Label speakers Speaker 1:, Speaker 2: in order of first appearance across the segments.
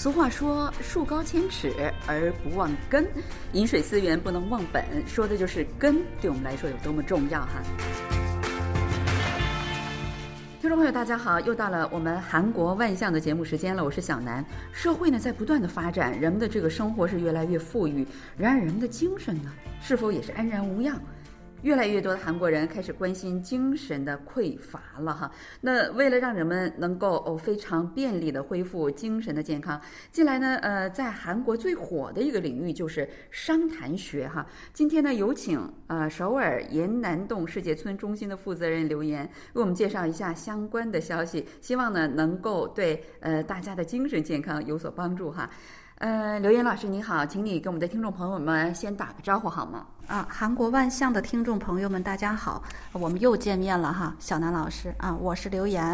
Speaker 1: 俗话说“树高千尺而不忘根”，饮水思源不能忘本，说的就是根对我们来说有多么重要哈。听众朋友，大家好，又到了我们韩国万象的节目时间了，我是小南。社会呢在不断的发展，人们的这个生活是越来越富裕，然而人们的精神呢，是否也是安然无恙？越来越多的韩国人开始关心精神的匮乏了哈。那为了让人们能够哦非常便利的恢复精神的健康，近来呢呃在韩国最火的一个领域就是商谈学哈。今天呢有请呃首尔延南洞世界村中心的负责人留言为我们介绍一下相关的消息，希望呢能够对呃大家的精神健康有所帮助哈。呃，刘岩老师你好，请你跟我们的听众朋友们先打个招呼好吗？
Speaker 2: 啊，韩国万象的听众朋友们，大家好，我们又见面了哈，小南老师啊，我是刘岩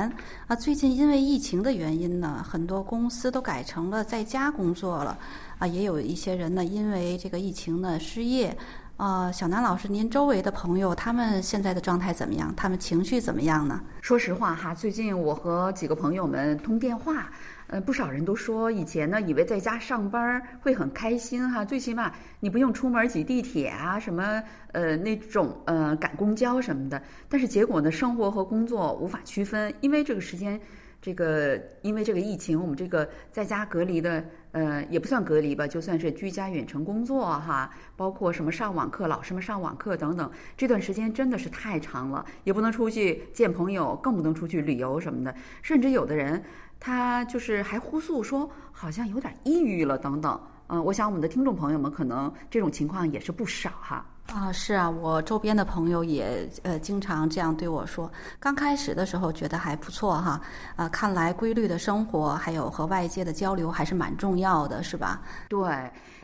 Speaker 2: 啊。最近因为疫情的原因呢，很多公司都改成了在家工作了啊，也有一些人呢因为这个疫情呢失业啊。小南老师，您周围的朋友他们现在的状态怎么样？他们情绪怎么样呢？
Speaker 1: 说实话哈，最近我和几个朋友们通电话。呃，不少人都说以前呢，以为在家上班会很开心哈，最起码你不用出门挤地铁啊，什么呃那种呃赶公交什么的。但是结果呢，生活和工作无法区分，因为这个时间，这个因为这个疫情，我们这个在家隔离的呃也不算隔离吧，就算是居家远程工作哈，包括什么上网课，老师们上网课等等，这段时间真的是太长了，也不能出去见朋友，更不能出去旅游什么的，甚至有的人。他就是还呼诉说好像有点抑郁了等等，嗯，我想我们的听众朋友们可能这种情况也是不少哈。
Speaker 2: 啊，是啊，我周边的朋友也呃经常这样对我说。刚开始的时候觉得还不错哈，啊，看来规律的生活还有和外界的交流还是蛮重要要的，是吧？
Speaker 1: 对，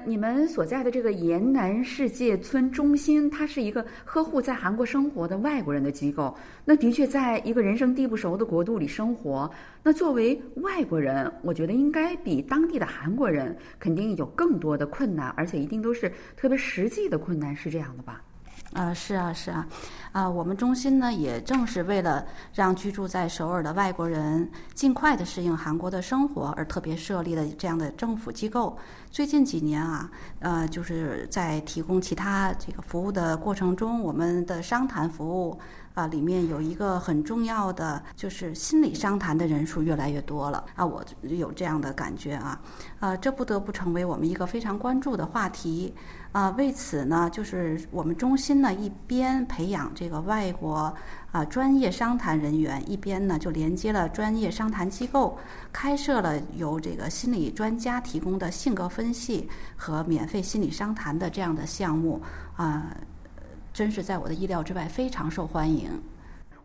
Speaker 1: 你们所在的这个延南世界村中心，它是一个呵护在韩国生活的外国人的机构。那的确，在一个人生地不熟的国度里生活，那作为外国人，我觉得应该比当地的韩国人肯定有更多的困难，而且一定都是特别实际的困难，是这样。的吧，
Speaker 2: 啊是啊是啊，啊我们中心呢也正是为了让居住在首尔的外国人尽快的适应韩国的生活而特别设立的这样的政府机构。最近几年啊，呃就是在提供其他这个服务的过程中，我们的商谈服务。啊，里面有一个很重要的，就是心理商谈的人数越来越多了啊，我有这样的感觉啊，啊，这不得不成为我们一个非常关注的话题啊。为此呢，就是我们中心呢一边培养这个外国啊专业商谈人员，一边呢就连接了专业商谈机构，开设了由这个心理专家提供的性格分析和免费心理商谈的这样的项目啊。真是在我的意料之外，非常受欢迎。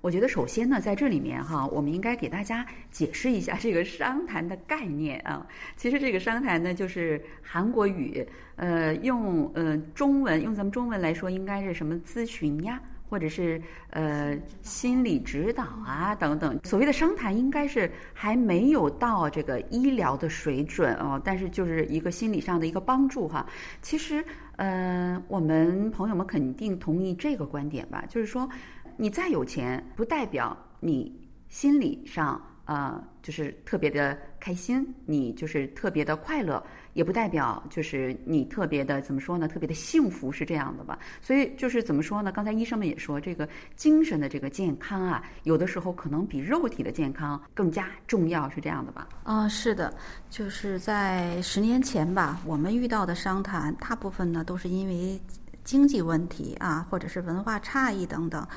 Speaker 1: 我觉得首先呢，在这里面哈，我们应该给大家解释一下这个商谈的概念啊。其实这个商谈呢，就是韩国语，呃，用呃中文，用咱们中文来说，应该是什么咨询呀？或者是呃心理指导啊等等，所谓的商谈应该是还没有到这个医疗的水准哦，但是就是一个心理上的一个帮助哈。其实呃我们朋友们肯定同意这个观点吧，就是说你再有钱，不代表你心理上。呃，就是特别的开心，你就是特别的快乐，也不代表就是你特别的怎么说呢？特别的幸福是这样的吧？所以就是怎么说呢？刚才医生们也说，这个精神的这个健康啊，有的时候可能比肉体的健康更加重要，是这样的吧？
Speaker 2: 啊，是的，就是在十年前吧，我们遇到的商谈，大部分呢都是因为。经济问题啊，或者是文化差异等等，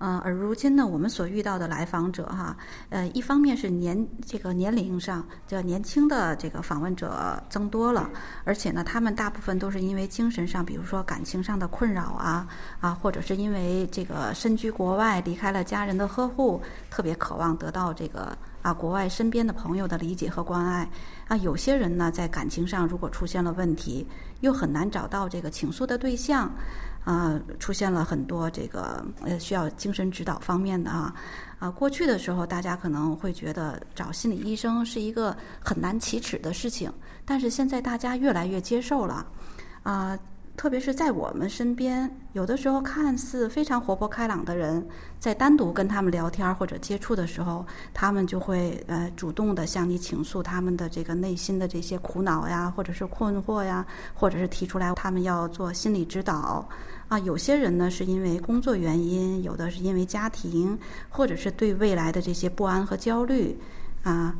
Speaker 2: 嗯，而如今呢，我们所遇到的来访者哈，呃，一方面是年这个年龄上较年轻的这个访问者增多了，而且呢，他们大部分都是因为精神上，比如说感情上的困扰啊，啊，或者是因为这个身居国外，离开了家人的呵护，特别渴望得到这个。啊，国外身边的朋友的理解和关爱，啊，有些人呢在感情上如果出现了问题，又很难找到这个倾诉的对象，啊，出现了很多这个呃需要精神指导方面的啊，啊，过去的时候大家可能会觉得找心理医生是一个很难启齿的事情，但是现在大家越来越接受了，啊。特别是在我们身边，有的时候看似非常活泼开朗的人，在单独跟他们聊天或者接触的时候，他们就会呃主动的向你倾诉他们的这个内心的这些苦恼呀，或者是困惑呀，或者是提出来他们要做心理指导。啊，有些人呢是因为工作原因，有的是因为家庭，或者是对未来的这些不安和焦虑啊。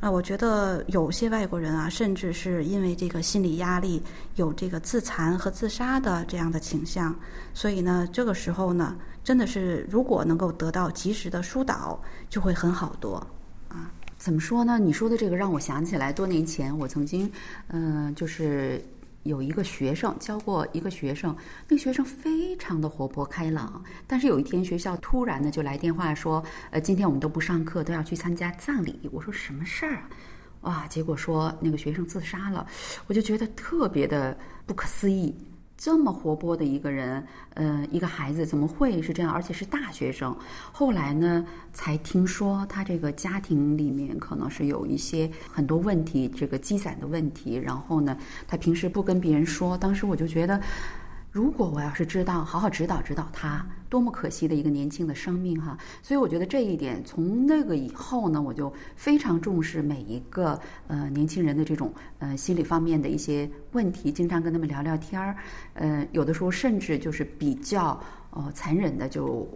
Speaker 2: 啊，我觉得有些外国人啊，甚至是因为这个心理压力，有这个自残和自杀的这样的倾向。所以呢，这个时候呢，真的是如果能够得到及时的疏导，就会很好多。啊，
Speaker 1: 怎么说呢？你说的这个让我想起来，多年前我曾经，嗯，就是。有一个学生教过一个学生，那个学生非常的活泼开朗，但是有一天学校突然的就来电话说，呃，今天我们都不上课，都要去参加葬礼。我说什么事儿啊？哇，结果说那个学生自杀了，我就觉得特别的不可思议。这么活泼的一个人，呃，一个孩子怎么会是这样？而且是大学生。后来呢，才听说他这个家庭里面可能是有一些很多问题，这个积攒的问题。然后呢，他平时不跟别人说。当时我就觉得。如果我要是知道，好好指导指导他，多么可惜的一个年轻的生命哈！所以我觉得这一点，从那个以后呢，我就非常重视每一个呃年轻人的这种呃心理方面的一些问题，经常跟他们聊聊天儿，呃，有的时候甚至就是比较。哦，残忍的就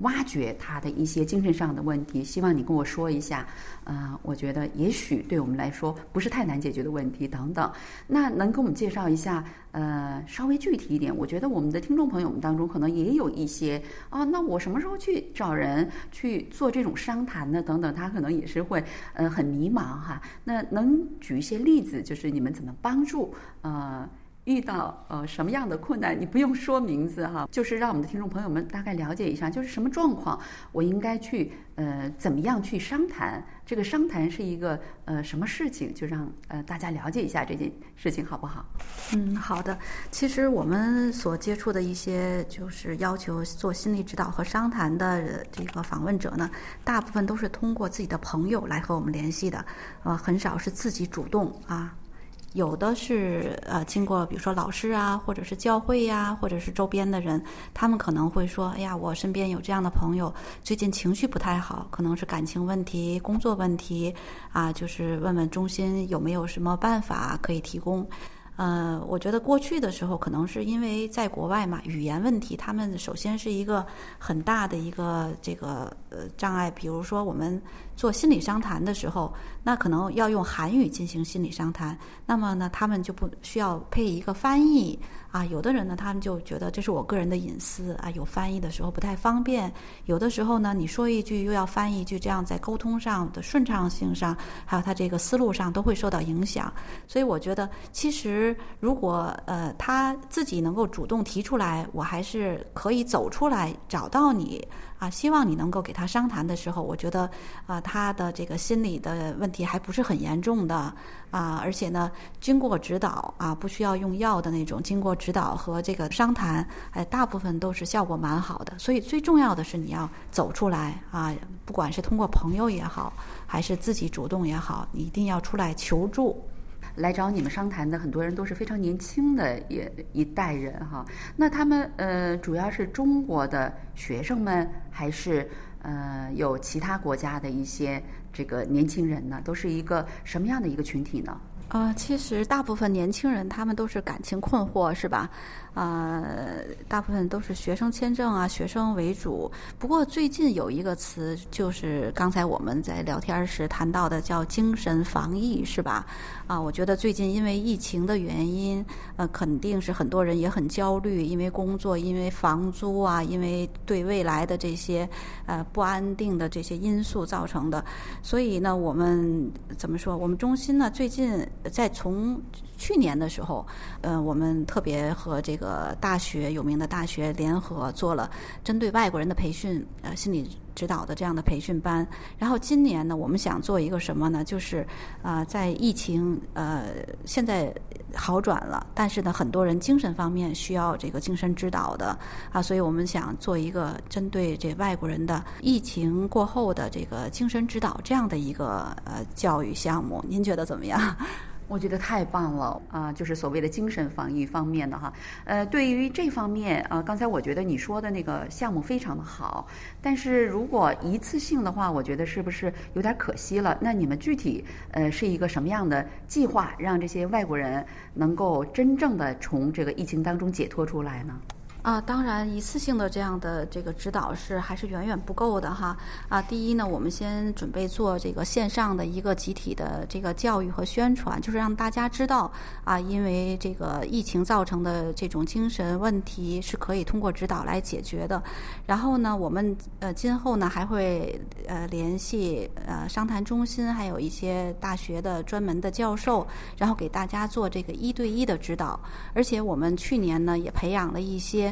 Speaker 1: 挖掘他的一些精神上的问题，希望你跟我说一下。呃，我觉得也许对我们来说不是太难解决的问题等等。那能给我们介绍一下？呃，稍微具体一点。我觉得我们的听众朋友们当中可能也有一些啊，那我什么时候去找人去做这种商谈呢？等等，他可能也是会呃很迷茫哈。那能举一些例子，就是你们怎么帮助呃？遇到呃什么样的困难，你不用说名字哈，就是让我们的听众朋友们大概了解一下，就是什么状况，我应该去呃怎么样去商谈？这个商谈是一个呃什么事情？就让呃大家了解一下这件事情好不好？
Speaker 2: 嗯，好的。其实我们所接触的一些就是要求做心理指导和商谈的这个访问者呢，大部分都是通过自己的朋友来和我们联系的，呃，很少是自己主动啊。有的是呃，经过比如说老师啊，或者是教会呀，或者是周边的人，他们可能会说：“哎呀，我身边有这样的朋友，最近情绪不太好，可能是感情问题、工作问题啊，就是问问中心有没有什么办法可以提供。”呃，我觉得过去的时候，可能是因为在国外嘛，语言问题，他们首先是一个很大的一个这个呃障碍。比如说，我们做心理商谈的时候，那可能要用韩语进行心理商谈，那么呢，他们就不需要配一个翻译。啊，有的人呢，他们就觉得这是我个人的隐私啊，有翻译的时候不太方便。有的时候呢，你说一句又要翻译一句，这样在沟通上的顺畅性上，还有他这个思路上都会受到影响。所以我觉得，其实如果呃他自己能够主动提出来，我还是可以走出来找到你。啊，希望你能够给他商谈的时候，我觉得，啊，他他的这个心理的问题还不是很严重的，啊，而且呢，经过指导啊，不需要用药的那种，经过指导和这个商谈，哎，大部分都是效果蛮好的。所以最重要的是你要走出来啊，不管是通过朋友也好，还是自己主动也好，你一定要出来求助。
Speaker 1: 来找你们商谈的很多人都是非常年轻的一一代人哈，那他们呃主要是中国的学生们，还是呃有其他国家的一些这个年轻人呢？都是一个什么样的一个群体呢？
Speaker 2: 啊，其实大部分年轻人他们都是感情困惑，是吧？呃，大部分都是学生签证啊，学生为主。不过最近有一个词，就是刚才我们在聊天时谈到的，叫精神防疫，是吧？啊，我觉得最近因为疫情的原因，呃，肯定是很多人也很焦虑，因为工作，因为房租啊，因为对未来的这些呃不安定的这些因素造成的。所以呢，我们怎么说？我们中心呢，最近在从。去年的时候，呃，我们特别和这个大学有名的大学联合做了针对外国人的培训，呃，心理指导的这样的培训班。然后今年呢，我们想做一个什么呢？就是啊，在疫情呃现在好转了，但是呢，很多人精神方面需要这个精神指导的啊，所以我们想做一个针对这外国人的疫情过后的这个精神指导这样的一个呃教育项目。您觉得怎么样？
Speaker 1: 我觉得太棒了啊！就是所谓的精神防疫方面的哈，呃，对于这方面啊，刚才我觉得你说的那个项目非常的好，但是如果一次性的话，我觉得是不是有点可惜了？那你们具体呃是一个什么样的计划，让这些外国人能够真正的从这个疫情当中解脱出来呢？
Speaker 2: 啊，当然，一次性的这样的这个指导是还是远远不够的哈。啊，第一呢，我们先准备做这个线上的一个集体的这个教育和宣传，就是让大家知道啊，因为这个疫情造成的这种精神问题是可以通过指导来解决的。然后呢，我们呃今后呢还会呃联系呃商谈中心，还有一些大学的专门的教授，然后给大家做这个一对一的指导。而且我们去年呢也培养了一些。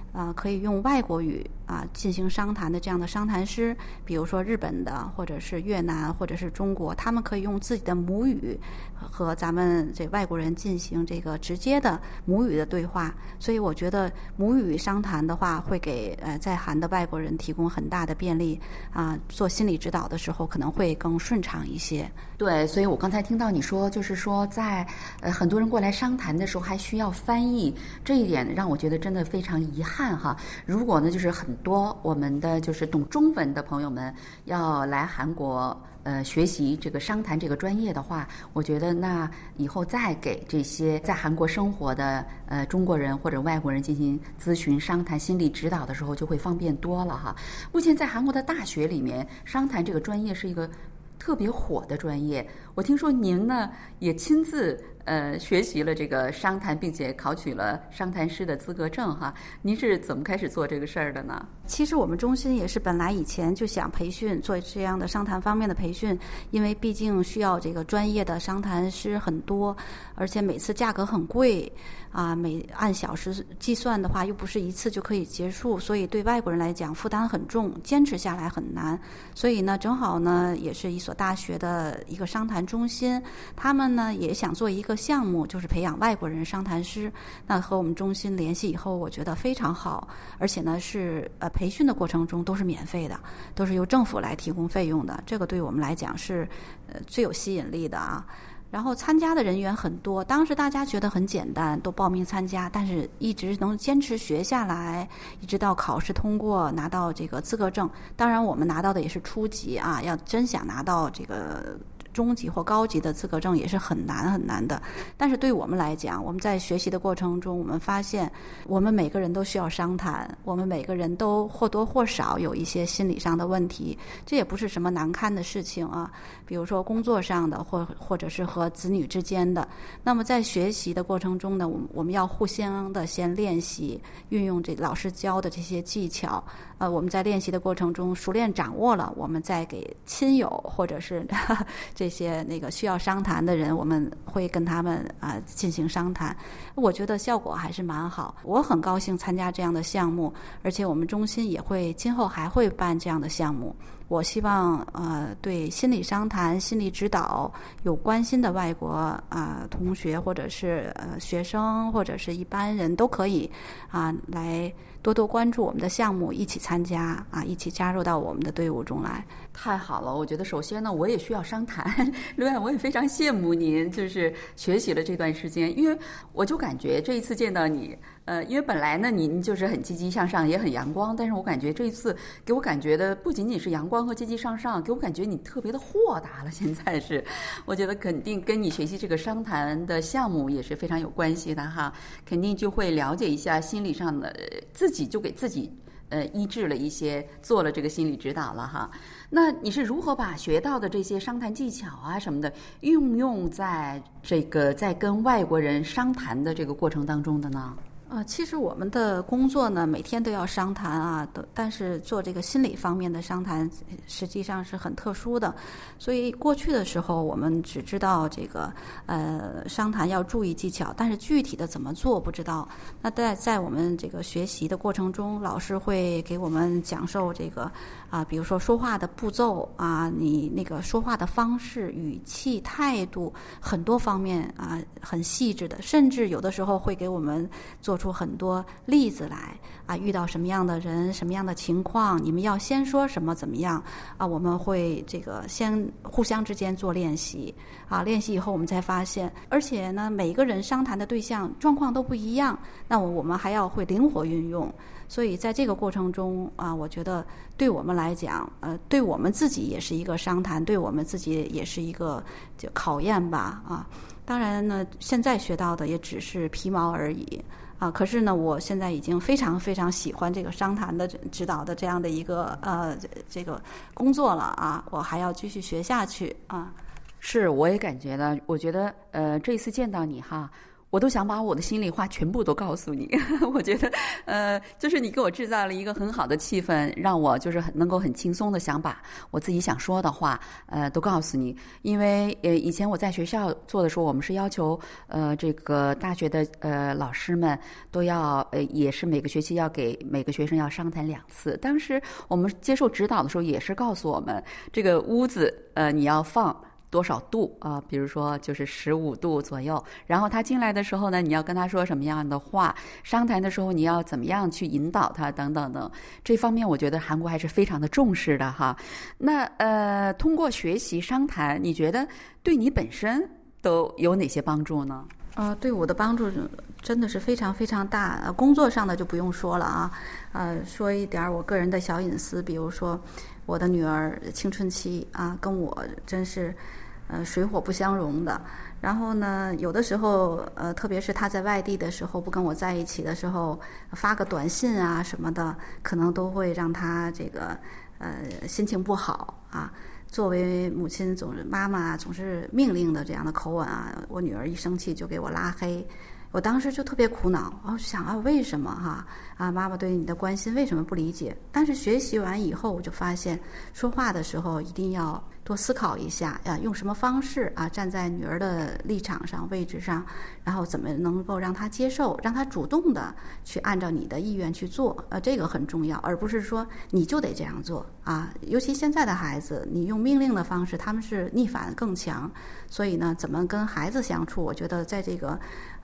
Speaker 2: 啊，可以用外国语啊进行商谈的这样的商谈师，比如说日本的，或者是越南，或者是中国，他们可以用自己的母语和咱们这外国人进行这个直接的母语的对话。所以我觉得母语商谈的话，会给呃在韩的外国人提供很大的便利啊，做心理指导的时候可能会更顺畅一些。
Speaker 1: 对，所以我刚才听到你说，就是说在呃很多人过来商谈的时候还需要翻译，这一点让我觉得真的非常遗憾。看哈，如果呢，就是很多我们的就是懂中文的朋友们要来韩国呃学习这个商谈这个专业的话，我觉得那以后再给这些在韩国生活的呃中国人或者外国人进行咨询商谈心理指导的时候，就会方便多了哈。目前在韩国的大学里面，商谈这个专业是一个特别火的专业。我听说您呢也亲自。呃，学习了这个商谈，并且考取了商谈师的资格证哈。您是怎么开始做这个事儿的呢？
Speaker 2: 其实我们中心也是本来以前就想培训做这样的商谈方面的培训，因为毕竟需要这个专业的商谈师很多，而且每次价格很贵啊，每按小时计算的话又不是一次就可以结束，所以对外国人来讲负担很重，坚持下来很难。所以呢，正好呢，也是一所大学的一个商谈中心，他们呢也想做一个。项目就是培养外国人商谈师，那和我们中心联系以后，我觉得非常好，而且呢是呃培训的过程中都是免费的，都是由政府来提供费用的，这个对我们来讲是呃最有吸引力的啊。然后参加的人员很多，当时大家觉得很简单，都报名参加，但是一直能坚持学下来，一直到考试通过拿到这个资格证。当然我们拿到的也是初级啊，要真想拿到这个。中级或高级的资格证也是很难很难的，但是对我们来讲，我们在学习的过程中，我们发现我们每个人都需要商谈，我们每个人都或多或少有一些心理上的问题，这也不是什么难堪的事情啊。比如说工作上的，或或者是和子女之间的。那么在学习的过程中呢，我们我们要互相的先练习，运用这老师教的这些技巧。呃，我们在练习的过程中熟练掌握了，我们再给亲友或者是 这些那个需要商谈的人，我们会跟他们啊进行商谈。我觉得效果还是蛮好，我很高兴参加这样的项目，而且我们中心也会今后还会办这样的项目。我希望呃，对心理商谈、心理指导有关心的外国啊同学或者是呃学生或者是一般人都可以啊来。多多关注我们的项目，一起参加啊，一起加入到我们的队伍中来。
Speaker 1: 太好了，我觉得首先呢，我也需要商谈。另外，我也非常羡慕您，就是学习了这段时间，因为我就感觉这一次见到你，呃，因为本来呢您就是很积极向上，也很阳光，但是我感觉这一次给我感觉的不仅仅是阳光和积极向上，给我感觉你特别的豁达了。现在是，我觉得肯定跟你学习这个商谈的项目也是非常有关系的哈，肯定就会了解一下心理上的自己，就给自己。呃，医治了一些，做了这个心理指导了哈。那你是如何把学到的这些商谈技巧啊什么的，运用在这个在跟外国人商谈的这个过程当中的呢？
Speaker 2: 呃，其实我们的工作呢，每天都要商谈啊，都但是做这个心理方面的商谈，实际上是很特殊的。所以过去的时候，我们只知道这个呃商谈要注意技巧，但是具体的怎么做不知道。那在在我们这个学习的过程中，老师会给我们讲授这个啊，比如说说话的步骤啊，你那个说话的方式、语气、态度，很多方面啊，很细致的，甚至有的时候会给我们做。出很多例子来啊，遇到什么样的人、什么样的情况，你们要先说什么怎么样啊？我们会这个先互相之间做练习啊，练习以后我们才发现，而且呢，每一个人商谈的对象状况都不一样，那我我们还要会灵活运用。所以在这个过程中啊，我觉得对我们来讲，呃，对我们自己也是一个商谈，对我们自己也是一个就考验吧啊。当然呢，现在学到的也只是皮毛而已啊。可是呢，我现在已经非常非常喜欢这个商谈的指导的这样的一个呃这个工作了啊。我还要继续学下去啊。
Speaker 1: 是，我也感觉呢，我觉得呃，这一次见到你哈。我都想把我的心里话全部都告诉你，我觉得，呃，就是你给我制造了一个很好的气氛，让我就是能够很轻松的想把我自己想说的话，呃，都告诉你。因为呃，以前我在学校做的时候，我们是要求呃，这个大学的呃老师们都要呃，也是每个学期要给每个学生要商谈两次。当时我们接受指导的时候，也是告诉我们这个屋子呃，你要放。多少度啊？比如说就是十五度左右。然后他进来的时候呢，你要跟他说什么样的话？商谈的时候你要怎么样去引导他？等等等。这方面我觉得韩国还是非常的重视的哈。那呃，通过学习商谈，你觉得对你本身都有哪些帮助呢？
Speaker 2: 呃，对我的帮助真的是非常非常大。工作上的就不用说了啊。呃，说一点我个人的小隐私，比如说我的女儿青春期啊，跟我真是。呃，水火不相容的。然后呢，有的时候，呃，特别是他在外地的时候，不跟我在一起的时候，发个短信啊什么的，可能都会让他这个呃心情不好啊。作为母亲，总是妈妈总是命令的这样的口吻啊，我女儿一生气就给我拉黑。我当时就特别苦恼，我想啊，为什么哈啊，妈妈对你的关心为什么不理解？但是学习完以后，我就发现，说话的时候一定要多思考一下呀，用什么方式啊，站在女儿的立场上、位置上，然后怎么能够让她接受，让她主动的去按照你的意愿去做，呃，这个很重要，而不是说你就得这样做啊。尤其现在的孩子，你用命令的方式，他们是逆反更强，所以呢，怎么跟孩子相处，我觉得在这个。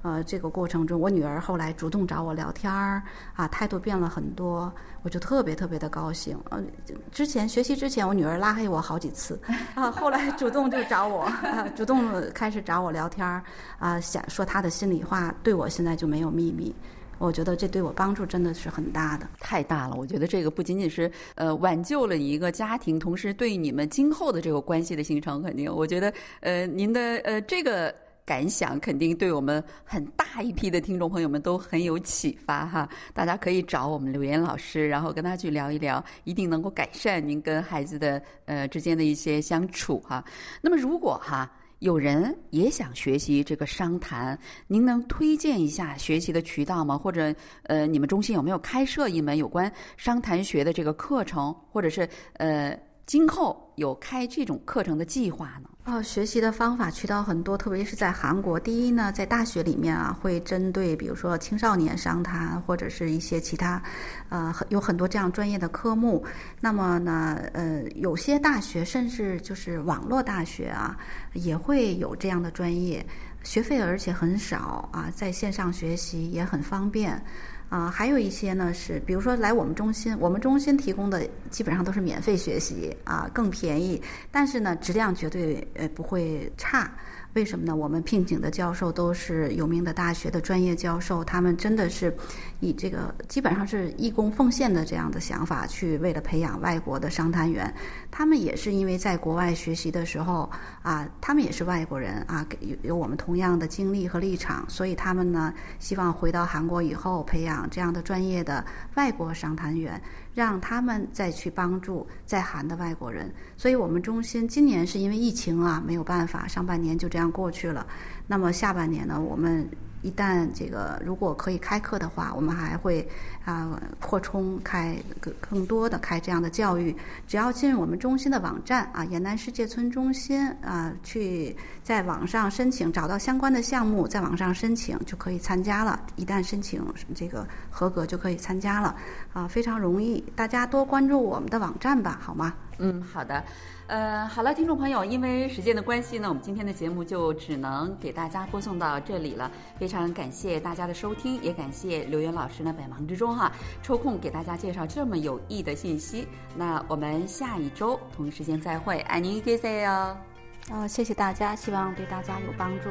Speaker 2: 呃，这个过程中，我女儿后来主动找我聊天儿，啊，态度变了很多，我就特别特别的高兴。呃，之前学习之前，我女儿拉黑我好几次，啊，后来主动就找我，主动开始找我聊天儿，啊，想说她的心里话，对我现在就没有秘密。我觉得这对我帮助真的是很大的，
Speaker 1: 太大了。我觉得这个不仅仅是呃挽救了一个家庭，同时对你们今后的这个关系的形成，肯定，我觉得呃您的呃这个。感想肯定对我们很大一批的听众朋友们都很有启发哈，大家可以找我们刘岩老师，然后跟他去聊一聊，一定能够改善您跟孩子的呃之间的一些相处哈。那么如果哈有人也想学习这个商谈，您能推荐一下学习的渠道吗？或者呃你们中心有没有开设一门有关商谈学的这个课程，或者是呃今后有开这种课程的计划呢？
Speaker 2: 哦，学习的方法渠道很多，特别是在韩国。第一呢，在大学里面啊，会针对比如说青少年商谈或者是一些其他，呃，有很多这样专业的科目。那么呢，呃，有些大学甚至就是网络大学啊，也会有这样的专业，学费而且很少啊，在线上学习也很方便。啊，还有一些呢是，比如说来我们中心，我们中心提供的基本上都是免费学习啊，更便宜，但是呢，质量绝对呃不会差。为什么呢？我们聘请的教授都是有名的大学的专业教授，他们真的是以这个基本上是义工奉献的这样的想法去为了培养外国的商谈员。他们也是因为在国外学习的时候啊，他们也是外国人啊，有有我们同样的经历和立场，所以他们呢希望回到韩国以后培养这样的专业的外国商谈员。让他们再去帮助在韩的外国人，所以我们中心今年是因为疫情啊，没有办法，上半年就这样过去了。那么下半年呢，我们。一旦这个如果可以开课的话，我们还会啊扩充开更更多的开这样的教育。只要进入我们中心的网站啊，延南世界村中心啊，去在网上申请，找到相关的项目，在网上申请就可以参加了。一旦申请这个合格，就可以参加了啊，非常容易。大家多关注我们的网站吧，好吗？
Speaker 1: 嗯，好的。呃，好了，听众朋友，因为时间的关系呢，我们今天的节目就只能给大家播送到这里了。非常感谢大家的收听，也感谢刘源老师呢百忙之中哈抽空给大家介绍这么有益的信息。那我们下一周同一时间再会，爱您 K C 哦。
Speaker 2: 呃，谢谢大家，希望对大家有帮助。